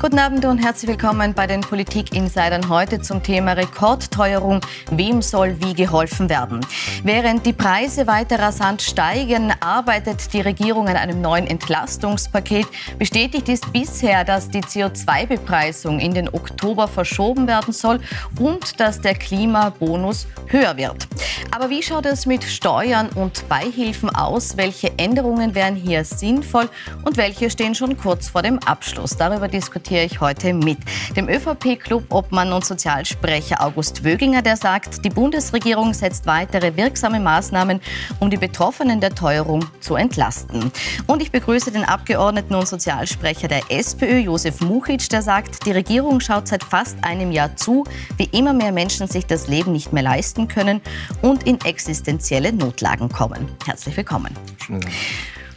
Guten Abend und herzlich willkommen bei den Politik-Insidern heute zum Thema Rekordteuerung. Wem soll wie geholfen werden? Während die Preise weiter rasant steigen, arbeitet die Regierung an einem neuen Entlastungspaket. Bestätigt ist bisher, dass die CO2-Bepreisung in den Oktober verschoben werden soll und dass der Klimabonus höher wird. Aber wie schaut es mit Steuern und Beihilfen aus? Welche Änderungen wären hier sinnvoll und welche stehen schon kurz vor dem Abschluss? Darüber diskutieren diskutiere ich heute mit dem ÖVP-Club Obmann und Sozialsprecher August Wöginger, der sagt, die Bundesregierung setzt weitere wirksame Maßnahmen, um die Betroffenen der Teuerung zu entlasten. Und ich begrüße den Abgeordneten und Sozialsprecher der SPÖ, Josef Muchitsch, der sagt, die Regierung schaut seit fast einem Jahr zu, wie immer mehr Menschen sich das Leben nicht mehr leisten können und in existenzielle Notlagen kommen. Herzlich willkommen. Dank.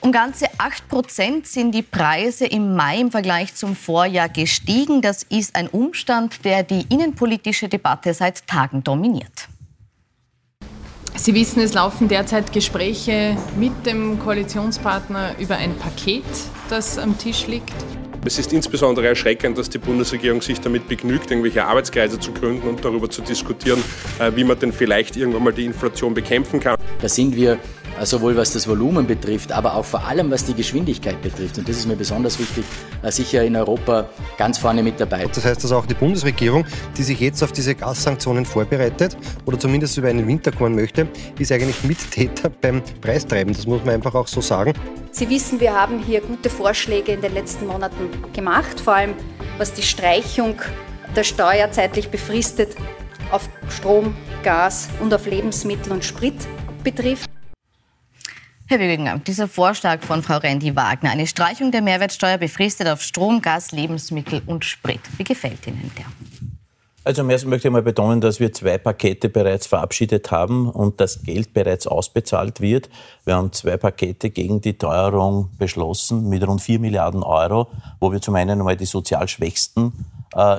Um ganze 8 Prozent sind die Preise im Mai im Vergleich zum Vorjahr gestiegen. Das ist ein Umstand, der die innenpolitische Debatte seit Tagen dominiert. Sie wissen, es laufen derzeit Gespräche mit dem Koalitionspartner über ein Paket, das am Tisch liegt. Es ist insbesondere erschreckend, dass die Bundesregierung sich damit begnügt, irgendwelche Arbeitskreise zu gründen und darüber zu diskutieren, äh, wie man denn vielleicht irgendwann mal die Inflation bekämpfen kann. Da sind wir sowohl was das Volumen betrifft, aber auch vor allem was die Geschwindigkeit betrifft. Und das ist mir besonders wichtig, äh, sicher in Europa ganz vorne mit dabei. Das heißt, dass auch die Bundesregierung, die sich jetzt auf diese Gassanktionen vorbereitet oder zumindest über einen Winterkorn möchte, ist eigentlich Mittäter beim Preistreiben. Das muss man einfach auch so sagen. Sie wissen, wir haben hier gute Vorschläge in den letzten Monaten gemacht, vor allem was die Streichung der Steuer zeitlich befristet auf Strom, Gas und auf Lebensmittel und Sprit betrifft. Herr Wöginger, dieser Vorschlag von Frau Rendi Wagner, eine Streichung der Mehrwertsteuer befristet auf Strom, Gas, Lebensmittel und Sprit. Wie gefällt Ihnen der? Also am ersten möchte ich mal betonen, dass wir zwei Pakete bereits verabschiedet haben und das Geld bereits ausbezahlt wird. Wir haben zwei Pakete gegen die Teuerung beschlossen mit rund vier Milliarden Euro, wo wir zum einen einmal die sozial Schwächsten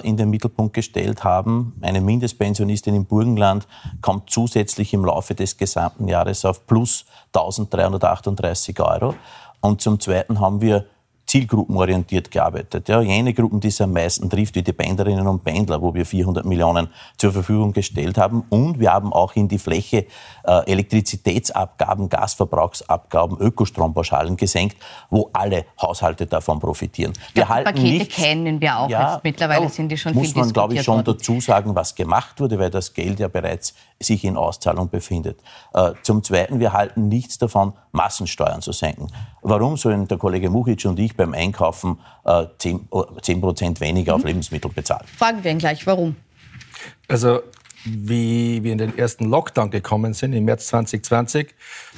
in den Mittelpunkt gestellt haben. Eine Mindestpensionistin im Burgenland kommt zusätzlich im Laufe des gesamten Jahres auf plus 1338 Euro. Und zum Zweiten haben wir zielgruppenorientiert gearbeitet. Ja, jene Gruppen, die es am meisten trifft, wie die Pendlerinnen und Pendler, wo wir 400 Millionen zur Verfügung gestellt haben. Und wir haben auch in die Fläche äh, Elektrizitätsabgaben, Gasverbrauchsabgaben, Ökostrompauschalen gesenkt, wo alle Haushalte davon profitieren. Wir halten Pakete nichts, kennen wir auch ja, jetzt. Mittlerweile sind die schon muss viel man, glaube ich, schon worden. dazu sagen, was gemacht wurde, weil das Geld ja bereits sich in Auszahlung befindet. Äh, zum Zweiten, wir halten nichts davon, Massensteuern zu senken. Warum sollen der Kollege Muchic und ich beim Einkaufen äh, 10, 10 Prozent weniger mhm. auf Lebensmittel bezahlen? Fragen wir ihn gleich, warum? Also wie wir in den ersten Lockdown gekommen sind, im März 2020,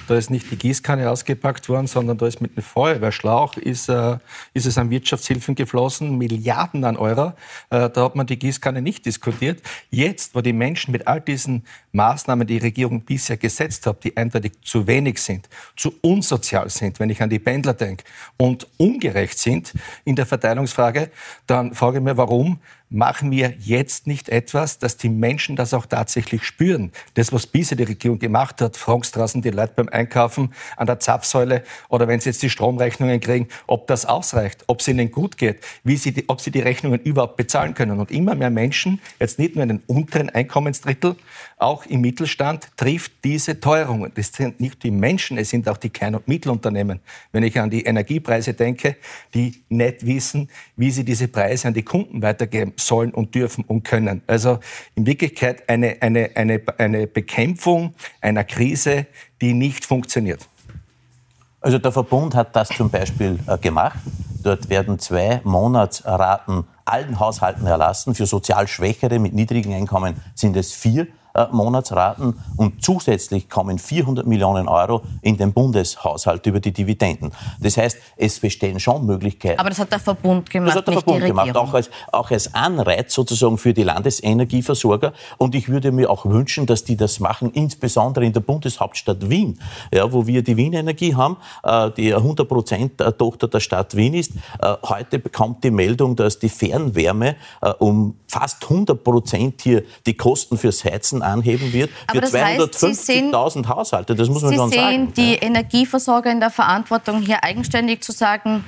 da ist nicht die Gießkanne ausgepackt worden, sondern da ist mit einem Feuerwehrschlauch ist, äh, ist es an Wirtschaftshilfen geflossen, Milliarden an Euro. Äh, da hat man die Gießkanne nicht diskutiert. Jetzt, wo die Menschen mit all diesen Maßnahmen, die die Regierung bisher gesetzt hat, die eindeutig zu wenig sind, zu unsozial sind, wenn ich an die Pendler denke, und ungerecht sind in der Verteilungsfrage, dann frage ich mir, warum machen wir jetzt nicht etwas, dass die Menschen das auch tatsächlich spüren. Das, was bisher die Regierung gemacht hat, Frankstraßen, die Leute beim Einkaufen an der Zapfsäule oder wenn sie jetzt die Stromrechnungen kriegen, ob das ausreicht, ob es ihnen gut geht, wie sie die, ob sie die Rechnungen überhaupt bezahlen können. Und immer mehr Menschen, jetzt nicht nur in den unteren Einkommensdrittel, auch im Mittelstand, trifft diese Teuerungen. Das sind nicht die Menschen, es sind auch die Klein- und Mittelunternehmen. Wenn ich an die Energiepreise denke, die nicht wissen, wie sie diese Preise an die Kunden weitergeben sollen und dürfen und können. Also in Wirklichkeit eine, eine, eine, eine Bekämpfung einer Krise, die nicht funktioniert. Also der Verbund hat das zum Beispiel äh, gemacht. Dort werden zwei Monatsraten allen Haushalten erlassen. Für sozial Schwächere mit niedrigen Einkommen sind es vier Monatsraten und zusätzlich kommen 400 Millionen Euro in den Bundeshaushalt über die Dividenden. Das heißt, es bestehen schon Möglichkeiten. Aber das hat der Verbund gemacht. Das hat der Verbund gemacht, auch als, auch als Anreiz sozusagen für die Landesenergieversorger. Und ich würde mir auch wünschen, dass die das machen, insbesondere in der Bundeshauptstadt Wien, ja, wo wir die Wien Energie haben, äh, die 100 Prozent Tochter der Stadt Wien ist. Äh, heute bekommt die Meldung, dass die Fernwärme äh, um fast 100 Prozent hier die Kosten fürs Heizen anheben wird für 250.000 Haushalte. Das muss man Sie schon sagen. Sie sehen die ja. Energieversorger in der Verantwortung, hier eigenständig zu sagen,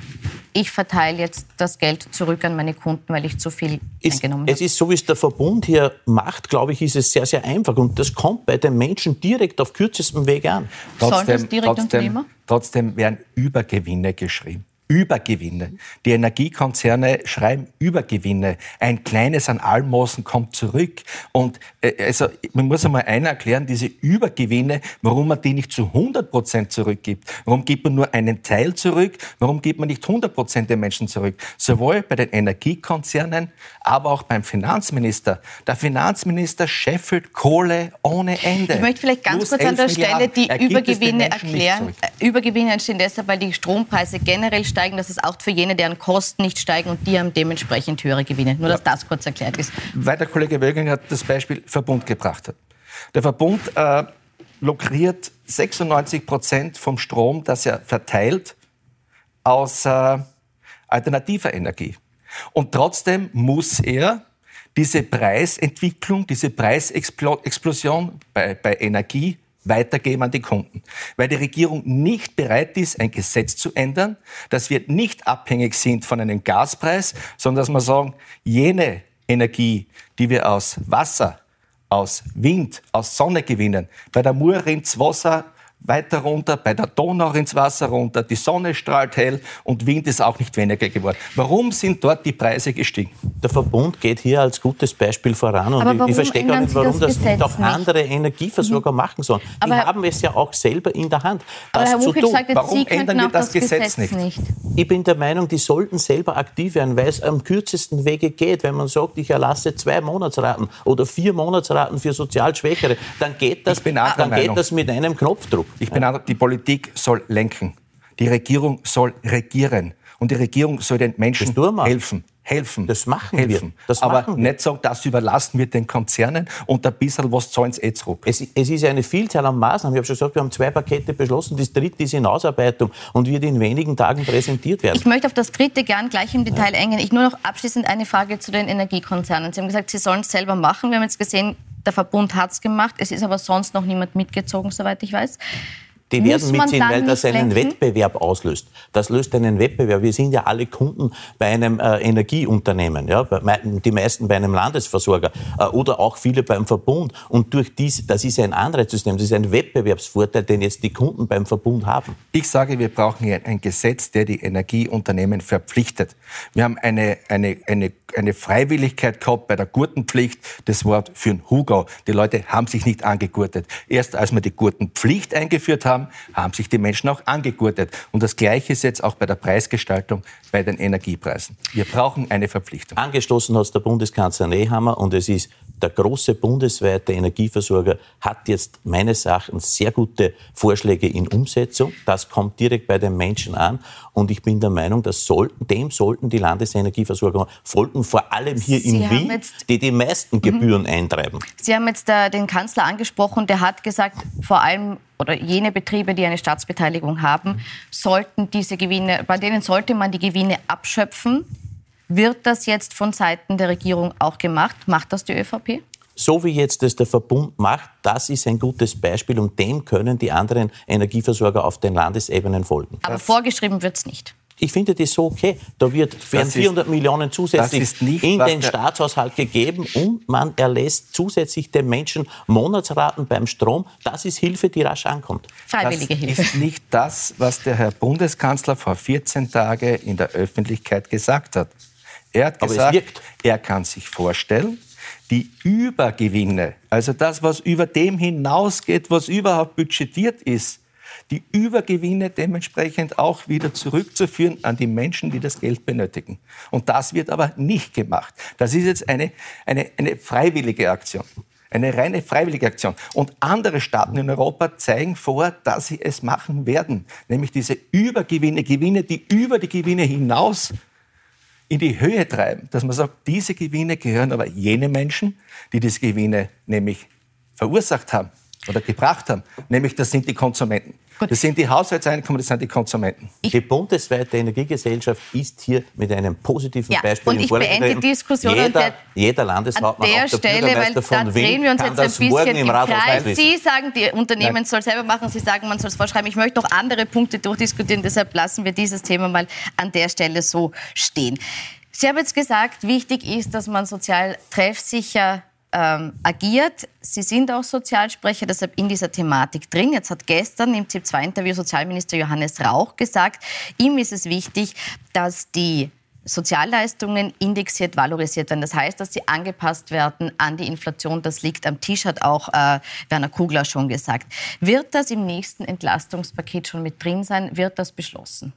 ich verteile jetzt das Geld zurück an meine Kunden, weil ich zu viel es, eingenommen habe. Es ist so, wie es der Verbund hier macht, glaube ich, ist es sehr, sehr einfach. Und das kommt bei den Menschen direkt auf kürzestem Weg an. Trotzdem, Soll das direkt trotzdem, trotzdem werden Übergewinne geschrieben. Übergewinne. Die Energiekonzerne schreiben Übergewinne. Ein kleines an Almosen kommt zurück. Und äh, also, man muss einmal einer erklären, diese Übergewinne, warum man die nicht zu 100 Prozent zurückgibt. Warum gibt man nur einen Teil zurück? Warum gibt man nicht 100 Prozent den Menschen zurück? Sowohl bei den Energiekonzernen, aber auch beim Finanzminister. Der Finanzminister scheffelt Kohle ohne Ende. Ich möchte vielleicht ganz Plus kurz an der Stelle die Übergewinne erklären. Übergewinne entstehen deshalb, weil die Strompreise generell steigen steigen, dass es auch für jene, deren Kosten nicht steigen und die haben dementsprechend höhere Gewinne. Nur, dass das kurz erklärt ist. Weil der Kollege Wöging hat das Beispiel Verbund gebracht hat. Der Verbund äh, lukriert 96 Prozent vom Strom, das er verteilt, aus äh, alternativer Energie. Und trotzdem muss er diese Preisentwicklung, diese Preisexplosion bei, bei Energie weitergeben an die Kunden. Weil die Regierung nicht bereit ist, ein Gesetz zu ändern, dass wir nicht abhängig sind von einem Gaspreis, sondern dass wir sagen, jene Energie, die wir aus Wasser, aus Wind, aus Sonne gewinnen, bei der Mur rinnt Wasser weiter runter, bei der Donau ins Wasser runter, die Sonne strahlt hell und Wind ist auch nicht weniger geworden. Warum sind dort die Preise gestiegen? Der Verbund geht hier als gutes Beispiel voran und ich, ich, verstehe gar nicht, warum das, das nicht auch andere Energieversorger mhm. machen sollen. Aber die haben es ja auch selber in der Hand, das zu tun. Sagt, warum ändern wir das, das Gesetz, Gesetz nicht? nicht? Ich bin der Meinung, die sollten selber aktiv werden, weil es am kürzesten Wege geht. Wenn man sagt, ich erlasse zwei Monatsraten oder vier Monatsraten für sozial Schwächere, dann geht das, dann geht das mit einem Knopfdruck. Ich bin auch, die Politik soll lenken. Die Regierung soll regieren. Und die Regierung soll den Menschen helfen. Helfen. Das machen helfen. wir. Das Aber machen nicht sagen, das überlassen wir den Konzernen und ein bisschen was zahlen sie eh zurück. Es, es ist eine Vielzahl an Maßnahmen. Ich habe schon gesagt, wir haben zwei Pakete beschlossen. Das dritte ist in Ausarbeitung und wird in wenigen Tagen präsentiert werden. Ich möchte auf das dritte gern gleich im Detail ja. eingehen. Ich nur noch abschließend eine Frage zu den Energiekonzernen. Sie haben gesagt, Sie sollen es selber machen. Wir haben jetzt gesehen, der Verbund hat es gemacht. Es ist aber sonst noch niemand mitgezogen, soweit ich weiß. Die werden mitziehen, weil das einen lenken? Wettbewerb auslöst. Das löst einen Wettbewerb. Wir sind ja alle Kunden bei einem äh, Energieunternehmen, ja, die meisten bei einem Landesversorger äh, oder auch viele beim Verbund. Und durch dies, das ist ein Anreizsystem, das ist ein Wettbewerbsvorteil, den jetzt die Kunden beim Verbund haben. Ich sage, wir brauchen hier ein Gesetz, der die Energieunternehmen verpflichtet. Wir haben eine, eine, eine eine Freiwilligkeit gehabt bei der Gurtenpflicht. Das Wort für den Hugo. Die Leute haben sich nicht angegurtet. Erst als wir die Gurtenpflicht eingeführt haben, haben sich die Menschen auch angegurtet. Und das Gleiche ist jetzt auch bei der Preisgestaltung bei den Energiepreisen. Wir brauchen eine Verpflichtung. Angestoßen hat der Bundeskanzler Nehammer und es ist der große bundesweite Energieversorger hat jetzt meines Erachtens sehr gute Vorschläge in Umsetzung. Das kommt direkt bei den Menschen an und ich bin der Meinung, dass sollten, dem sollten die Landesenergieversorger folgen, vor allem hier Sie in Wien, die die meisten mhm. Gebühren mhm. eintreiben. Sie haben jetzt äh, den Kanzler angesprochen, der hat gesagt, vor allem oder jene Betriebe, die eine Staatsbeteiligung haben, sollten diese Gewinne, bei denen sollte man die Gewinne abschöpfen. Wird das jetzt von Seiten der Regierung auch gemacht? Macht das die ÖVP? so wie jetzt das der Verbund macht, das ist ein gutes Beispiel und dem können die anderen Energieversorger auf den Landesebenen folgen. Aber das vorgeschrieben wird es nicht. Ich finde das so okay. Da wird, werden 400 ist, Millionen zusätzlich nicht, in den Staatshaushalt gegeben und man erlässt zusätzlich den Menschen Monatsraten beim Strom. Das ist Hilfe, die rasch ankommt. Freiwillige das Hilfe. ist nicht das, was der Herr Bundeskanzler vor 14 Tagen in der Öffentlichkeit gesagt hat. Er hat gesagt, er kann sich vorstellen, die Übergewinne, also das, was über dem hinausgeht, was überhaupt budgetiert ist, die Übergewinne dementsprechend auch wieder zurückzuführen an die Menschen, die das Geld benötigen. Und das wird aber nicht gemacht. Das ist jetzt eine, eine, eine freiwillige Aktion. Eine reine freiwillige Aktion. Und andere Staaten in Europa zeigen vor, dass sie es machen werden. Nämlich diese Übergewinne, Gewinne, die über die Gewinne hinaus in die Höhe treiben, dass man sagt, diese Gewinne gehören aber jene Menschen, die diese Gewinne nämlich verursacht haben, oder gebracht haben, nämlich das sind die Konsumenten. Gut. Das sind die Haushaltseinkommen, das sind die Konsumenten. Ich die bundesweite Energiegesellschaft ist hier mit einem positiven ja, Beispiel und ich beende die Diskussion jeder, der, jeder Landeshauptmann, an der Stelle, weil da drehen wir uns jetzt ein bisschen im Kreis. Sie sagen, die Unternehmen Nein. soll selber machen, Sie sagen, man soll es vorschreiben. Ich möchte noch andere Punkte durchdiskutieren, deshalb lassen wir dieses Thema mal an der Stelle so stehen. Sie haben jetzt gesagt, wichtig ist, dass man sozial treffsicher ähm, agiert. Sie sind auch Sozialsprecher, deshalb in dieser Thematik drin. Jetzt hat gestern im ZIP-2-Interview Sozialminister Johannes Rauch gesagt, ihm ist es wichtig, dass die Sozialleistungen indexiert valorisiert werden. Das heißt, dass sie angepasst werden an die Inflation. Das liegt am Tisch, hat auch äh, Werner Kugler schon gesagt. Wird das im nächsten Entlastungspaket schon mit drin sein? Wird das beschlossen?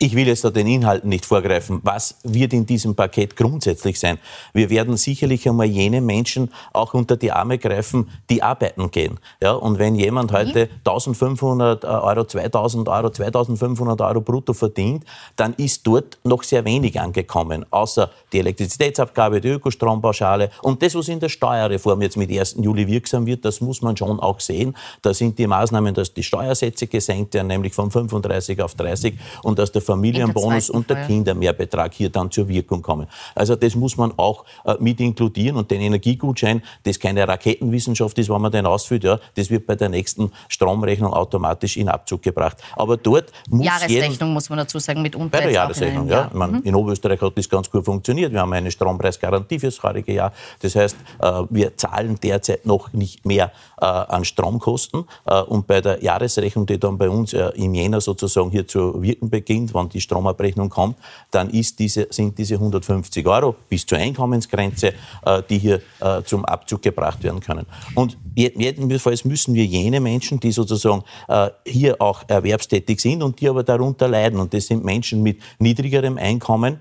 Ich will jetzt da den Inhalten nicht vorgreifen. Was wird in diesem Paket grundsätzlich sein? Wir werden sicherlich einmal jene Menschen auch unter die Arme greifen, die arbeiten gehen. Ja, und wenn jemand heute 1500 Euro, 2000 Euro, 2500 Euro brutto verdient, dann ist dort noch sehr wenig angekommen. Außer die Elektrizitätsabgabe, die Ökostrompauschale und das, was in der Steuerreform jetzt mit 1. Juli wirksam wird, das muss man schon auch sehen. Da sind die Maßnahmen, dass die Steuersätze gesenkt werden, nämlich von 35 auf 30 und dass der Familienbonus und der Kindermehrbetrag hier dann zur Wirkung kommen. Also das muss man auch äh, mit inkludieren und den Energiegutschein, das keine Raketenwissenschaft ist, wenn man den ausfüllt, ja, das wird bei der nächsten Stromrechnung automatisch in Abzug gebracht. Aber dort muss Jahresrechnung jeden, muss man dazu sagen mit Bei der Jahresrechnung, ja. Jahr. Meine, mhm. In Oberösterreich hat das ganz gut funktioniert. Wir haben eine Strompreisgarantie fürs vorige Jahr. Das heißt, äh, wir zahlen derzeit noch nicht mehr äh, an Stromkosten und bei der Jahresrechnung, die dann bei uns im Jänner sozusagen hier zu wirken beginnt, wenn die Stromabrechnung kommt, dann diese, sind diese 150 Euro bis zur Einkommensgrenze, äh, die hier äh, zum Abzug gebracht werden können. Und jedenfalls müssen wir jene Menschen, die sozusagen äh, hier auch erwerbstätig sind und die aber darunter leiden, und das sind Menschen mit niedrigerem Einkommen,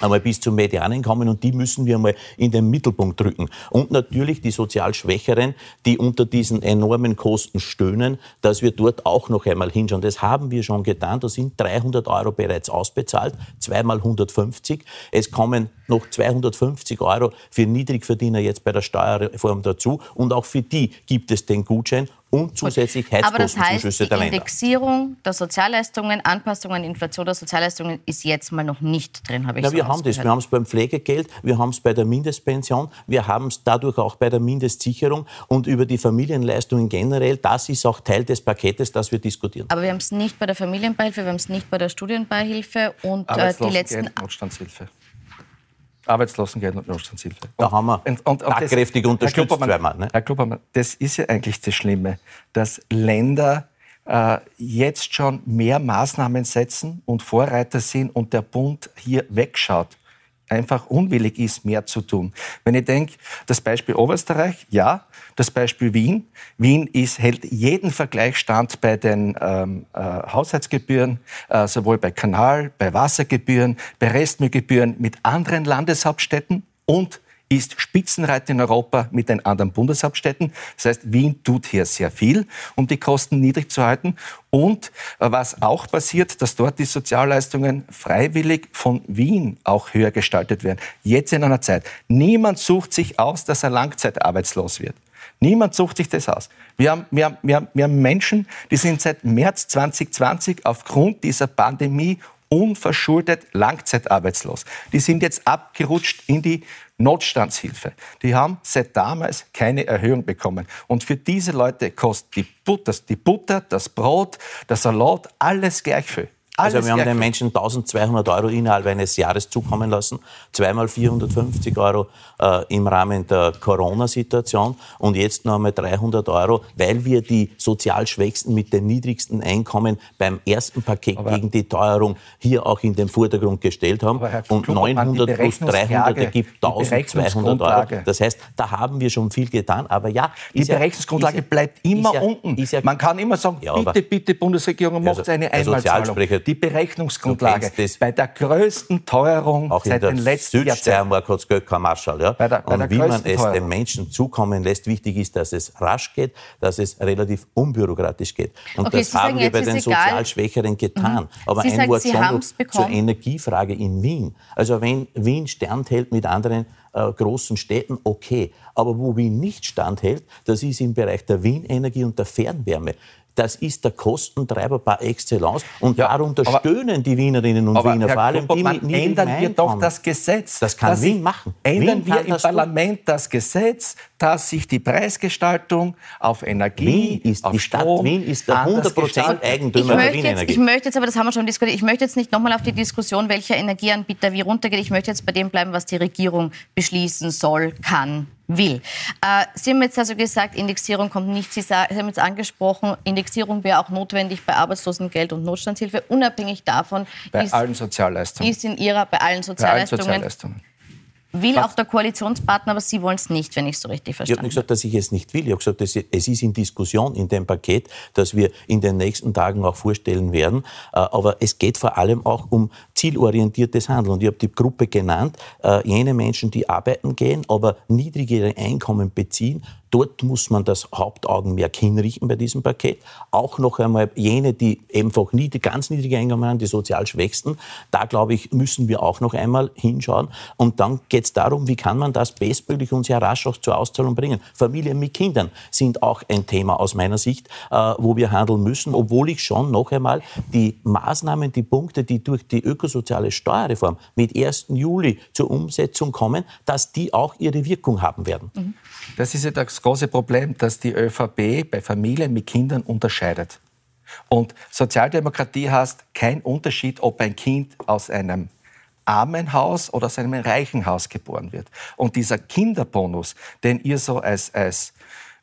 einmal bis zum Medianeinkommen und die müssen wir mal in den Mittelpunkt drücken. Und natürlich die sozial Schwächeren, die unter diesen enormen Kosten stöhnen, dass wir dort auch noch einmal hinschauen. Das haben wir schon getan. Da sind 300 Euro bereits ausbezahlt, zweimal 150. Es kommen noch 250 Euro für Niedrigverdiener jetzt bei der Steuerreform dazu. Und auch für die gibt es den Gutschein und zusätzlich Heizkostenzuschüsse der Länder. Die Indexierung der Sozialleistungen, Anpassung an Inflation der Sozialleistungen ist jetzt mal noch nicht drin, habe ich Na, so Wir haben das. Wir haben es beim Pflegegeld, wir haben es bei der Mindestpension, wir haben es dadurch auch bei der Mindestsicherung und über die Familienleistungen generell. Das ist auch Teil des Paketes, das wir diskutieren. Aber wir haben es nicht bei der Familienbeihilfe, wir haben es nicht bei der Studienbeihilfe und äh, die letzten... Notstandshilfe. Arbeitslosengeld und Notstandshilfe. Da haben wir und, und, und kräftig unterstützt. Herr Klubbermann, ne? Herr Klubbermann, das ist ja eigentlich das Schlimme, dass Länder äh, jetzt schon mehr Maßnahmen setzen und Vorreiter sind und der Bund hier wegschaut einfach unwillig ist, mehr zu tun. Wenn ich denke, das Beispiel Oberösterreich, ja, das Beispiel Wien. Wien ist, hält jeden Vergleichsstand bei den ähm, äh, Haushaltsgebühren, äh, sowohl bei Kanal, bei Wassergebühren, bei Restmüllgebühren mit anderen Landeshauptstädten und ist Spitzenreiter in Europa mit den anderen Bundeshauptstädten. Das heißt, Wien tut hier sehr viel, um die Kosten niedrig zu halten. Und äh, was auch passiert, dass dort die Sozialleistungen freiwillig von Wien auch höher gestaltet werden. Jetzt in einer Zeit. Niemand sucht sich aus, dass er langzeitarbeitslos wird. Niemand sucht sich das aus. Wir haben, wir, haben, wir, haben, wir haben Menschen, die sind seit März 2020 aufgrund dieser Pandemie unverschuldet langzeitarbeitslos. Die sind jetzt abgerutscht in die Notstandshilfe. Die haben seit damals keine Erhöhung bekommen. Und für diese Leute kostet die Butter, die Butter das Brot, der Salat, alles gleich viel. Alles also wir haben den Menschen 1200 Euro innerhalb eines Jahres zukommen lassen, zweimal 450 Euro äh, im Rahmen der Corona-Situation und jetzt noch einmal 300 Euro, weil wir die sozial Schwächsten mit den niedrigsten Einkommen beim ersten Paket aber gegen die Teuerung hier auch in den Vordergrund gestellt haben. Und 900 plus 300 ergibt 1200 Euro. Das heißt, da haben wir schon viel getan. Aber ja, die Berechnungsgrundlage ja, bleibt immer ja, unten. Ja, Man kann immer sagen, bitte, bitte Bundesregierung, macht also, eine Einmalzahlung die Berechnungsgrundlage bei der größten Teuerung auch seit den letzten Jahrzehnten. hat es Geld kein Marschall. Ja? Bei der, bei und wie man es Teuerung. den Menschen zukommen lässt, wichtig ist, dass es rasch geht, dass es relativ unbürokratisch geht. Und okay, das haben wir bei den sozial Schwächeren getan. Mhm. Aber Sie ein sagen, Wort Sie schon zur Energiefrage in Wien. Also wenn Wien standhält mit anderen äh, großen Städten, okay. Aber wo Wien nicht standhält, das ist im Bereich der Wienenergie und der Fernwärme. Das ist der Kostentreiber par excellence. Und ja, darunter aber, stöhnen die Wienerinnen und Wiener, Herr vor allem die mit ändern wir doch das Gesetz. Das kann das Wien machen. Ändern Wien wir im Parlament das Gesetz, dass sich die Preisgestaltung auf Energie, Wien ist, auf die Stadt Strom Wien ist der 100% Eigentümer der Wienenergie. Ich möchte jetzt, aber das haben wir schon diskutiert, ich möchte jetzt nicht nochmal auf die Diskussion, welcher Energieanbieter wie runtergeht. Ich möchte jetzt bei dem bleiben, was die Regierung beschließen soll, kann, will. Äh, Sie haben jetzt also gesagt, Indexierung kommt nicht. Sie, sagen, Sie haben jetzt angesprochen, Indexierung wäre auch notwendig bei Arbeitslosengeld und Notstandshilfe, unabhängig davon. Bei ist, allen Sozialleistungen. Ist in Ihrer, bei allen Sozialleistungen. Bei allen Sozialleistungen. Will auch der Koalitionspartner, aber Sie wollen es nicht, wenn ich es so richtig verstanden habe. Ich habe nicht gesagt, dass ich es nicht will. Ich habe gesagt, es ist in Diskussion in dem Paket, das wir in den nächsten Tagen auch vorstellen werden. Äh, aber es geht vor allem auch um zielorientiertes Handeln. Und ich habe die Gruppe genannt, äh, jene Menschen, die arbeiten gehen, aber niedrigere Einkommen beziehen, Dort muss man das Hauptaugenmerk hinrichten bei diesem Paket. Auch noch einmal jene, die einfach nie, die ganz niedrige Einkommen haben, die sozial Schwächsten. Da, glaube ich, müssen wir auch noch einmal hinschauen. Und dann geht es darum, wie kann man das bestmöglich und sehr rasch auch zur Auszahlung bringen. Familien mit Kindern sind auch ein Thema aus meiner Sicht, äh, wo wir handeln müssen, obwohl ich schon noch einmal die Maßnahmen, die Punkte, die durch die ökosoziale Steuerreform mit 1. Juli zur Umsetzung kommen, dass die auch ihre Wirkung haben werden. Das ist ja das große Problem, dass die ÖVP bei Familien mit Kindern unterscheidet. Und Sozialdemokratie heißt kein Unterschied, ob ein Kind aus einem armen Haus oder aus einem reichen Haus geboren wird. Und dieser Kinderbonus, den ihr so als, als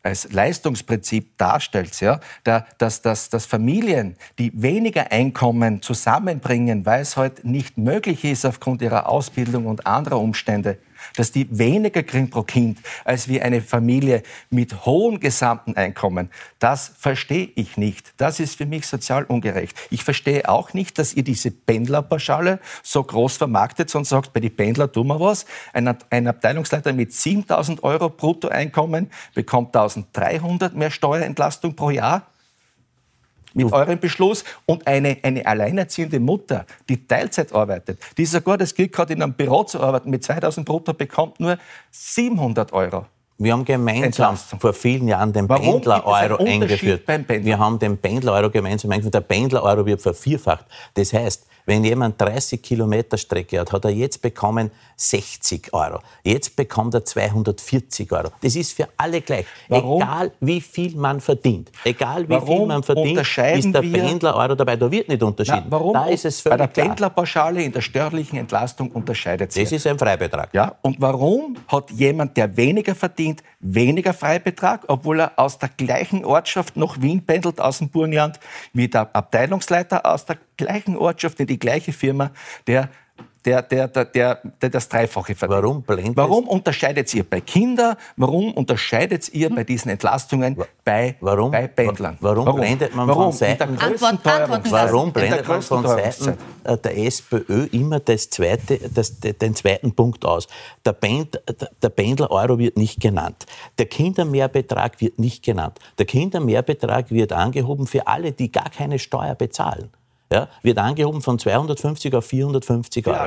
als Leistungsprinzip darstellt, ja, da, dass, dass, dass Familien, die weniger Einkommen zusammenbringen, weil es heute halt nicht möglich ist aufgrund ihrer Ausbildung und anderer Umstände, dass die weniger kriegen pro Kind als wie eine Familie mit hohem gesamten Einkommen. Das verstehe ich nicht. Das ist für mich sozial ungerecht. Ich verstehe auch nicht, dass ihr diese Pendlerpauschale so groß vermarktet und sagt, bei den Pendlern tun wir was. Ein Abteilungsleiter mit 7000 Euro Bruttoeinkommen bekommt 1300 mehr Steuerentlastung pro Jahr mit eurem Beschluss und eine, eine alleinerziehende Mutter, die Teilzeit arbeitet, die sogar das Glück hat, in einem Büro zu arbeiten mit 2000 brutto, bekommt nur 700 Euro. Wir haben gemeinsam vor vielen Jahren den Pendler-Euro eingeführt. Wir haben den Pendler-Euro gemeinsam eingeführt. Der Pendler-Euro wird vervierfacht. Das heißt, wenn jemand 30 Kilometer Strecke hat, hat er jetzt bekommen 60 Euro. Jetzt bekommt er 240 Euro. Das ist für alle gleich. Warum? Egal wie viel man verdient. Egal wie warum viel man verdient, ist der Pendler-Euro dabei. Da wird nicht unterschieden. Na, warum? Da ist es völlig Bei der Pendlerpauschale in der steuerlichen Entlastung unterscheidet sich. Das ist ein Freibetrag. Ja, und warum hat jemand, der weniger verdient, weniger Freibetrag, obwohl er aus der gleichen Ortschaft nach Wien pendelt, aus dem Burgenland, wie der Abteilungsleiter aus der gleichen Ortschaft in die gleiche Firma, der der, der, der, der, der das Dreifache verdient. Warum blendet Warum unterscheidet ihr bei Kindern? Warum unterscheidet ihr bei diesen Entlastungen bei, warum, bei Pendlern? Warum, warum blendet man warum? von Seiten, Antwort, warum blendet man von Seiten der SPÖ immer das zweite, das, den zweiten Punkt aus? Der, Pend, der Pendler-Euro wird nicht genannt. Der Kindermehrbetrag wird nicht genannt. Der Kindermehrbetrag wird angehoben für alle, die gar keine Steuer bezahlen ja, wird angehoben von 250 auf 450 Euro.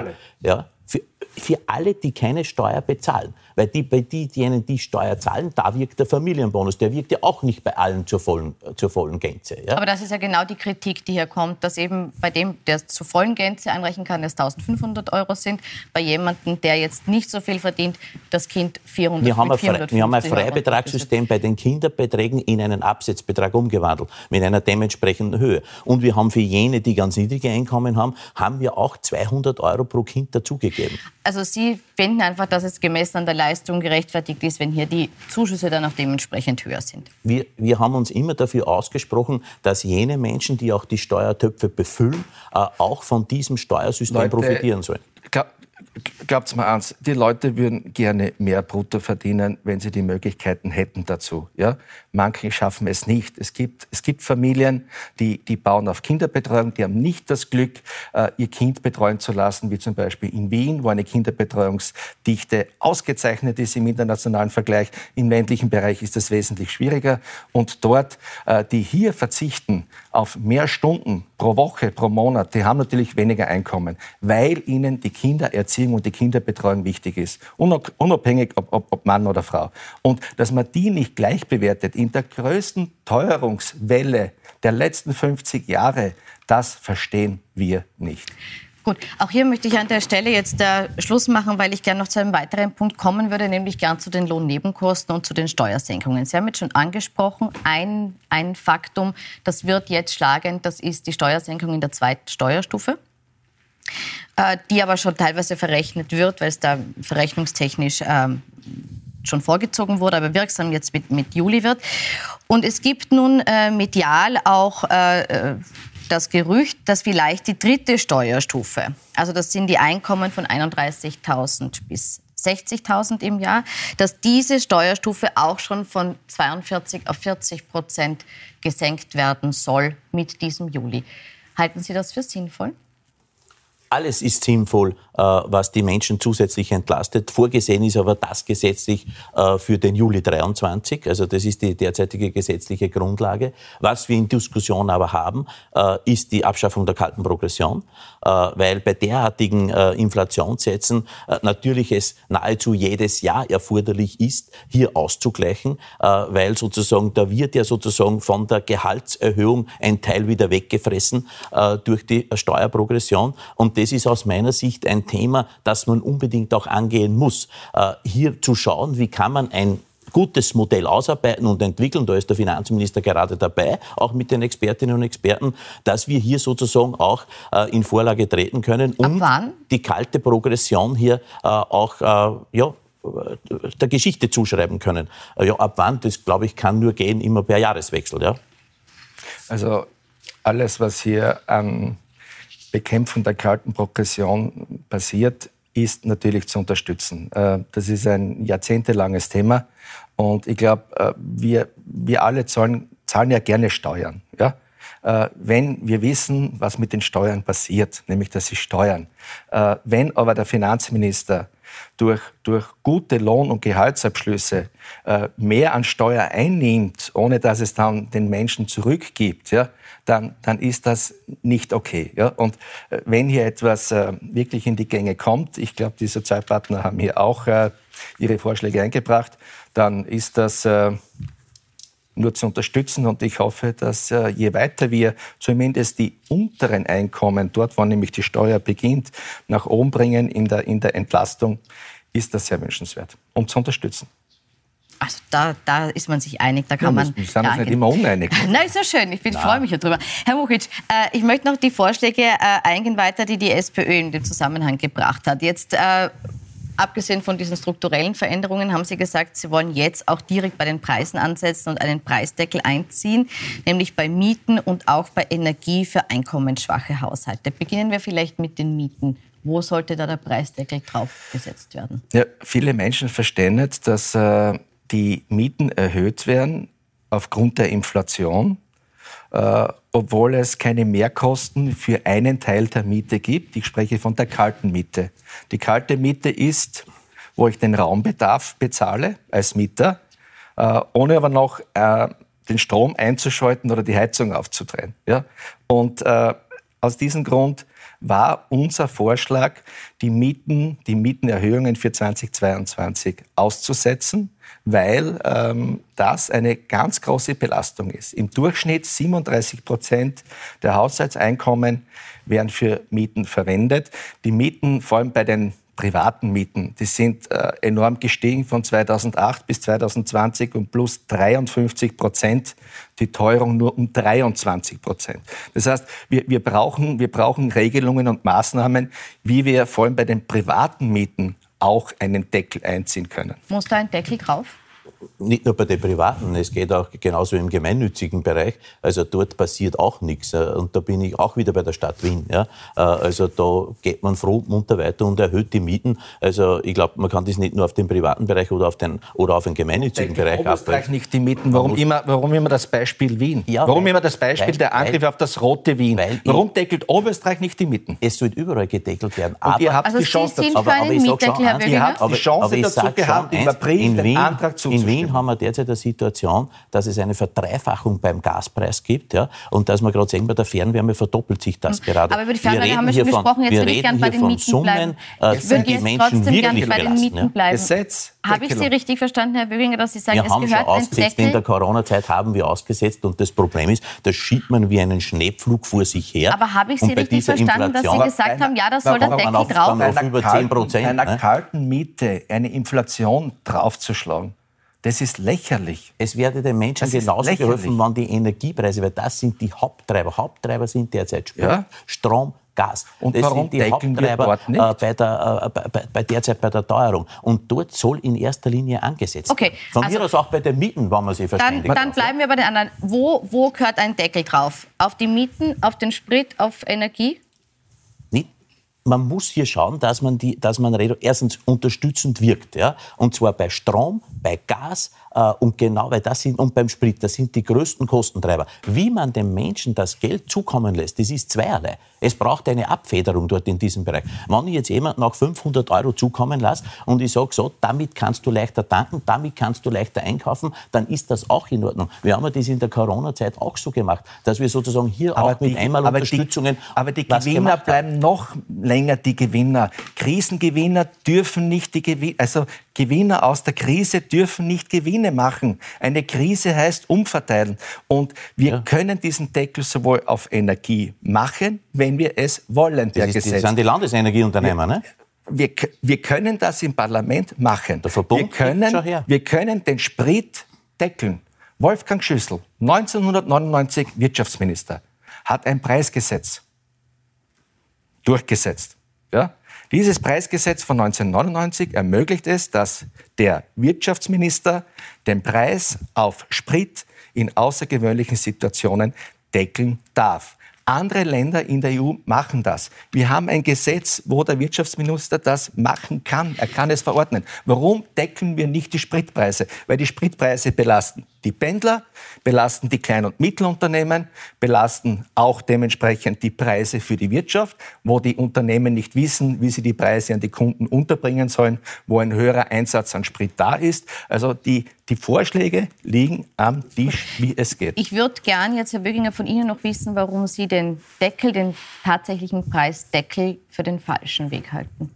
Ja, für, für alle, die keine Steuer bezahlen. Weil die, bei die, diejenigen, die Steuer zahlen, da wirkt der Familienbonus. Der wirkt ja auch nicht bei allen zur vollen, zur vollen Gänze. Ja? Aber das ist ja genau die Kritik, die hier kommt, dass eben bei dem, der zur vollen Gänze einreichen kann, es 1500 Euro sind. Bei jemandem, der jetzt nicht so viel verdient, das Kind 400 wir haben, ein, wir haben ein Freibetragssystem bei den Kinderbeträgen in einen Absetzbetrag umgewandelt, mit einer dementsprechenden Höhe. Und wir haben für jene, die ganz niedrige Einkommen haben, haben wir auch 200 Euro pro Kind dazugegeben. Also Sie finden einfach, dass es gemessen an der Leistung gerechtfertigt ist, wenn hier die Zuschüsse dann auch dementsprechend höher sind. Wir, wir haben uns immer dafür ausgesprochen, dass jene Menschen, die auch die Steuertöpfe befüllen, äh, auch von diesem Steuersystem Leute, profitieren sollen. Glaubt mir eins, die Leute würden gerne mehr brutto verdienen, wenn sie die Möglichkeiten hätten dazu. Ja? Manche schaffen es nicht. Es gibt, es gibt Familien, die, die bauen auf Kinderbetreuung, die haben nicht das Glück, äh, ihr Kind betreuen zu lassen, wie zum Beispiel in Wien, wo eine Kinderbetreuungsdichte ausgezeichnet ist im internationalen Vergleich. Im ländlichen Bereich ist das wesentlich schwieriger. Und dort, äh, die hier verzichten auf mehr Stunden pro Woche, pro Monat, die haben natürlich weniger Einkommen, weil ihnen die Kindererziehung und die Kinderbetreuung wichtig ist, unabhängig ob, ob, ob Mann oder Frau. Und dass man die nicht gleich bewertet in der größten Teuerungswelle der letzten 50 Jahre, das verstehen wir nicht. Gut, auch hier möchte ich an der Stelle jetzt äh, Schluss machen, weil ich gerne noch zu einem weiteren Punkt kommen würde, nämlich gern zu den Lohnnebenkosten und zu den Steuersenkungen. Sie haben jetzt schon angesprochen, ein, ein Faktum, das wird jetzt schlagend, das ist die Steuersenkung in der zweiten Steuerstufe die aber schon teilweise verrechnet wird, weil es da verrechnungstechnisch ähm, schon vorgezogen wurde, aber wirksam jetzt mit, mit Juli wird. Und es gibt nun äh, medial auch äh, äh das Gerücht, dass vielleicht die dritte Steuerstufe, also das sind die Einkommen von 31.000 bis 60.000 im Jahr, dass diese Steuerstufe auch schon von 42 auf 40 Prozent gesenkt werden soll mit diesem Juli. Halten Sie das für sinnvoll? Alles ist sinnvoll, äh, was die Menschen zusätzlich entlastet. Vorgesehen ist aber das gesetzlich äh, für den Juli 23. Also das ist die derzeitige gesetzliche Grundlage. Was wir in Diskussion aber haben, äh, ist die Abschaffung der kalten Progression, weil bei derartigen Inflationssätzen natürlich es nahezu jedes Jahr erforderlich ist, hier auszugleichen, weil sozusagen da wird ja sozusagen von der Gehaltserhöhung ein Teil wieder weggefressen durch die Steuerprogression und das ist aus meiner Sicht ein Thema, das man unbedingt auch angehen muss. Äh, hier zu schauen, wie kann man ein gutes Modell ausarbeiten und entwickeln. Da ist der Finanzminister gerade dabei, auch mit den Expertinnen und Experten, dass wir hier sozusagen auch äh, in Vorlage treten können und die kalte Progression hier äh, auch äh, ja, der Geschichte zuschreiben können. Äh, ja, ab wann, das glaube ich, kann nur gehen immer per Jahreswechsel. Ja? Also alles, was hier an Bekämpfung der kalten Progression passiert, ist natürlich zu unterstützen. Äh, das ist ein jahrzehntelanges Thema und ich glaube, äh, wir, wir alle zahlen, zahlen ja gerne Steuern. Ja? Äh, wenn wir wissen, was mit den Steuern passiert, nämlich dass sie steuern. Wenn aber der Finanzminister durch, durch gute Lohn- und Gehaltsabschlüsse äh, mehr an Steuer einnimmt, ohne dass es dann den Menschen zurückgibt, ja, dann, dann ist das nicht okay. Ja? Und äh, wenn hier etwas äh, wirklich in die Gänge kommt, ich glaube, die Sozialpartner haben hier auch äh, ihre Vorschläge eingebracht, dann ist das äh, nur zu unterstützen. Und ich hoffe, dass äh, je weiter wir zumindest die unteren Einkommen, dort wo nämlich die Steuer beginnt, nach oben bringen in der, in der Entlastung, ist das sehr wünschenswert und zu unterstützen. Also da, da ist man sich einig, da kann ja, man. Wir sind uns nicht immer uneinig. Nein, ist ja schön, ich freue mich darüber. Herr Muchic, äh, ich möchte noch die Vorschläge äh, eingehen weiter, die die SPÖ in dem Zusammenhang gebracht hat. Jetzt äh, abgesehen von diesen strukturellen Veränderungen, haben Sie gesagt, Sie wollen jetzt auch direkt bei den Preisen ansetzen und einen Preisdeckel einziehen, nämlich bei Mieten und auch bei Energie für einkommensschwache Haushalte. Beginnen wir vielleicht mit den Mieten. Wo sollte da der Preisdeckel draufgesetzt werden? Ja, viele Menschen verstehen nicht, dass äh, die Mieten erhöht werden aufgrund der Inflation äh, obwohl es keine Mehrkosten für einen Teil der Miete gibt. Ich spreche von der kalten Miete. Die kalte Miete ist, wo ich den Raumbedarf bezahle als Mieter, äh, ohne aber noch äh, den Strom einzuschalten oder die Heizung aufzudrehen. Ja? Und äh, aus diesem Grund war unser Vorschlag, die Mieten, die Mietenerhöhungen für 2022 auszusetzen, weil ähm, das eine ganz große Belastung ist. Im Durchschnitt 37 Prozent der Haushaltseinkommen werden für Mieten verwendet. Die Mieten, vor allem bei den privaten Mieten, die sind äh, enorm gestiegen von 2008 bis 2020 um plus 53 Prozent, die Teuerung nur um 23 Prozent. Das heißt, wir, wir, brauchen, wir brauchen Regelungen und Maßnahmen, wie wir vor allem bei den privaten Mieten auch einen Deckel einziehen können. Muss da ein Deckel drauf? Nicht nur bei den Privaten, es geht auch genauso im gemeinnützigen Bereich. Also dort passiert auch nichts. Und da bin ich auch wieder bei der Stadt Wien. Ja. Äh, also da geht man froh munter weiter und erhöht die Mieten. Also ich glaube, man kann das nicht nur auf den privaten Bereich oder auf den, oder auf den gemeinnützigen Bereich abwälzen. nicht die Mieten. Warum immer, warum immer das Beispiel Wien? Ja, warum weil, immer das Beispiel weil, der Angriff weil, auf das rote Wien? Warum deckelt Oberösterreich nicht die Mieten? Es soll überall gedeckelt werden. Aber, und ihr habt also die Chance dazu. Aber, aber ich sag schon, ihr habt die Chance dazu gehabt, im April in Wien, Antrag In Wien haben wir derzeit eine Situation, dass es eine Verdreifachung beim Gaspreis gibt. Ja, und dass man gerade sehen, bei der Fernwärme verdoppelt sich das hm. gerade. Aber über die Fernwärme haben wir schon gesprochen. Jetzt würde ich gerne bei den Mieten Summen, bleiben. Äh, ich würde jetzt trotzdem gerne bei den Mieten bleiben. Gesetz, Habe ich Sie richtig verstanden, Herr Böginger, dass Sie sagen, wir es haben gehört schon ausgesetzt. In der Corona-Zeit haben wir ausgesetzt. Und das Problem ist, das schiebt man wie einen Schneepflug vor sich her. Aber habe ich Sie richtig verstanden, dass Sie gesagt haben, ja, da soll der Deckel drauf? Auf über 10 Prozent. Einer ne? kalten Miete eine Inflation draufzuschlagen. Das ist lächerlich. Es werde den Menschen das genauso geholfen, wenn die Energiepreise, weil das sind die Haupttreiber. Haupttreiber sind derzeit Sprit, ja? Strom, Gas. Und das warum sind die Haupttreiber äh, bei, der, äh, bei, bei derzeit bei der Teuerung. Und dort soll in erster Linie angesetzt okay. werden. Von also, mir aus auch bei den Mieten, wenn man sich verständigt. Dann, dann bleiben wir bei den anderen. Wo, wo gehört ein Deckel drauf? Auf die Mieten, auf den Sprit, auf Energie? man muss hier schauen, dass man, die, dass man erstens unterstützend wirkt. Ja? Und zwar bei Strom, bei Gas, und genau, weil das sind, und beim Sprit, das sind die größten Kostentreiber. Wie man den Menschen das Geld zukommen lässt, das ist zweierlei. Es braucht eine Abfederung dort in diesem Bereich. Wenn ich jetzt jemanden nach 500 Euro zukommen lasse und ich sage so, damit kannst du leichter tanken, damit kannst du leichter einkaufen, dann ist das auch in Ordnung. Wir haben das in der Corona-Zeit auch so gemacht, dass wir sozusagen hier aber auch mit die, einmal aber Unterstützungen. Die, aber die Gewinner bleiben noch länger die Gewinner. Krisengewinner dürfen nicht die Gewinner, also Gewinner aus der Krise dürfen nicht Gewinne machen. Eine Krise heißt umverteilen. Und wir ja. können diesen Deckel sowohl auf Energie machen, wenn wir es wollen. Das, ist, das sind die Landesenergieunternehmer, ne? Wir, wir, können das im Parlament machen. Der Verbund wir können, wir können den Sprit deckeln. Wolfgang Schüssel, 1999 Wirtschaftsminister, hat ein Preisgesetz durchgesetzt. Ja? Dieses Preisgesetz von 1999 ermöglicht es, dass der Wirtschaftsminister den Preis auf Sprit in außergewöhnlichen Situationen deckeln darf. Andere Länder in der EU machen das. Wir haben ein Gesetz, wo der Wirtschaftsminister das machen kann. Er kann es verordnen. Warum deckeln wir nicht die Spritpreise? Weil die Spritpreise belasten die Pendler, belasten die Klein- und Mittelunternehmen, belasten auch dementsprechend die Preise für die Wirtschaft, wo die Unternehmen nicht wissen, wie sie die Preise an die Kunden unterbringen sollen, wo ein höherer Einsatz an Sprit da ist. Also die, die Vorschläge liegen am Tisch, wie es geht. Ich würde gern jetzt, Herr Böginger, von Ihnen noch wissen, warum Sie den Deckel, den tatsächlichen Preisdeckel für den falschen Weg halten.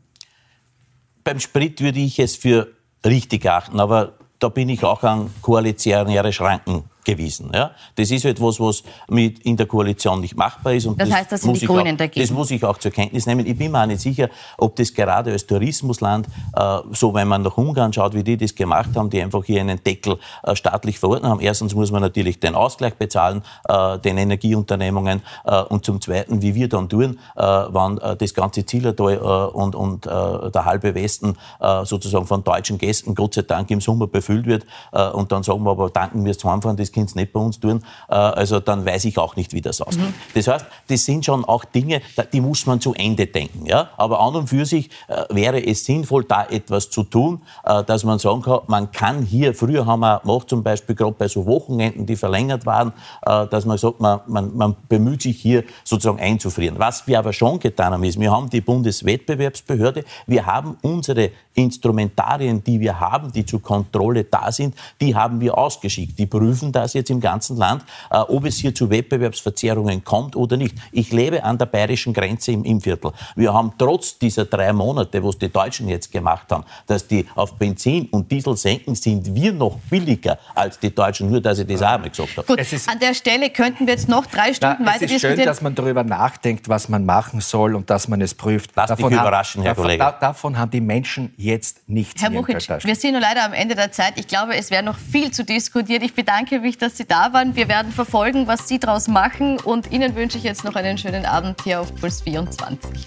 Beim Sprit würde ich es für richtig achten, aber da bin ich auch an koalitionäre Schranken gewiesen. Ja? Das ist etwas, was mit in der Koalition nicht machbar ist. Und das, das heißt, dass sind die Grünen auch, dagegen? Das muss ich auch zur Kenntnis nehmen. Ich bin mir auch nicht sicher, ob das gerade als Tourismusland, äh, so wenn man nach Ungarn schaut, wie die das gemacht haben, die einfach hier einen Deckel äh, staatlich verordnet haben. Erstens muss man natürlich den Ausgleich bezahlen, äh, den Energieunternehmungen. Äh, und zum Zweiten, wie wir dann tun, äh, wenn äh, das ganze Zillertal und, und der halbe Westen sozusagen von deutschen Gästen Gott sei Dank im Sommer befüllt wird. und dann sagen wir aber, danken wir es heimfahren, das könnt ihr nicht bei uns tun, äh, also dann weiß ich auch nicht, wie das aussieht. Mhm. Das heißt, das sind schon auch Dinge, die muss man zu Ende denken. Ja? Aber an und für sich äh, wäre es sinnvoll, da etwas zu tun, äh, dass man sagen kann, man kann hier, früher haben wir gemacht, zum Beispiel gerade bei so Wochenenden, die verlängert waren, dass man sagt, man, man, man bemüht sich hier sozusagen einzufrieren. Was wir aber schon getan haben, ist, wir haben die Bundeswettbewerbsbehörde, wir haben unsere Instrumentarien, die wir haben, die zur Kontrolle da sind, die haben wir ausgeschickt. Die prüfen das jetzt im ganzen Land, äh, ob es hier zu Wettbewerbsverzerrungen kommt oder nicht. Ich lebe an der bayerischen Grenze im Innviertel. Wir haben trotz dieser drei Monate, was die Deutschen jetzt gemacht haben, dass die auf Benzin und Diesel senken, sind wir noch billiger als die Deutschen. Nur, dass ich das auch einmal gesagt habe. Gut, an der Stelle könnten wir jetzt noch drei Stunden na, weiter diskutieren. Es ist schön, dass man darüber nachdenkt, was man machen soll und dass man es prüft. Lass davon dich überraschen, Herr davon, Kollege. Da, davon haben die Menschen jetzt nichts Herr Buchic, wir sind nur leider am Ende der Zeit. Ich glaube, es wäre noch viel zu diskutieren. Ich bedanke mich, dass Sie da waren. Wir werden verfolgen, was Sie daraus machen. Und Ihnen wünsche ich jetzt noch einen schönen Abend hier auf Puls 24.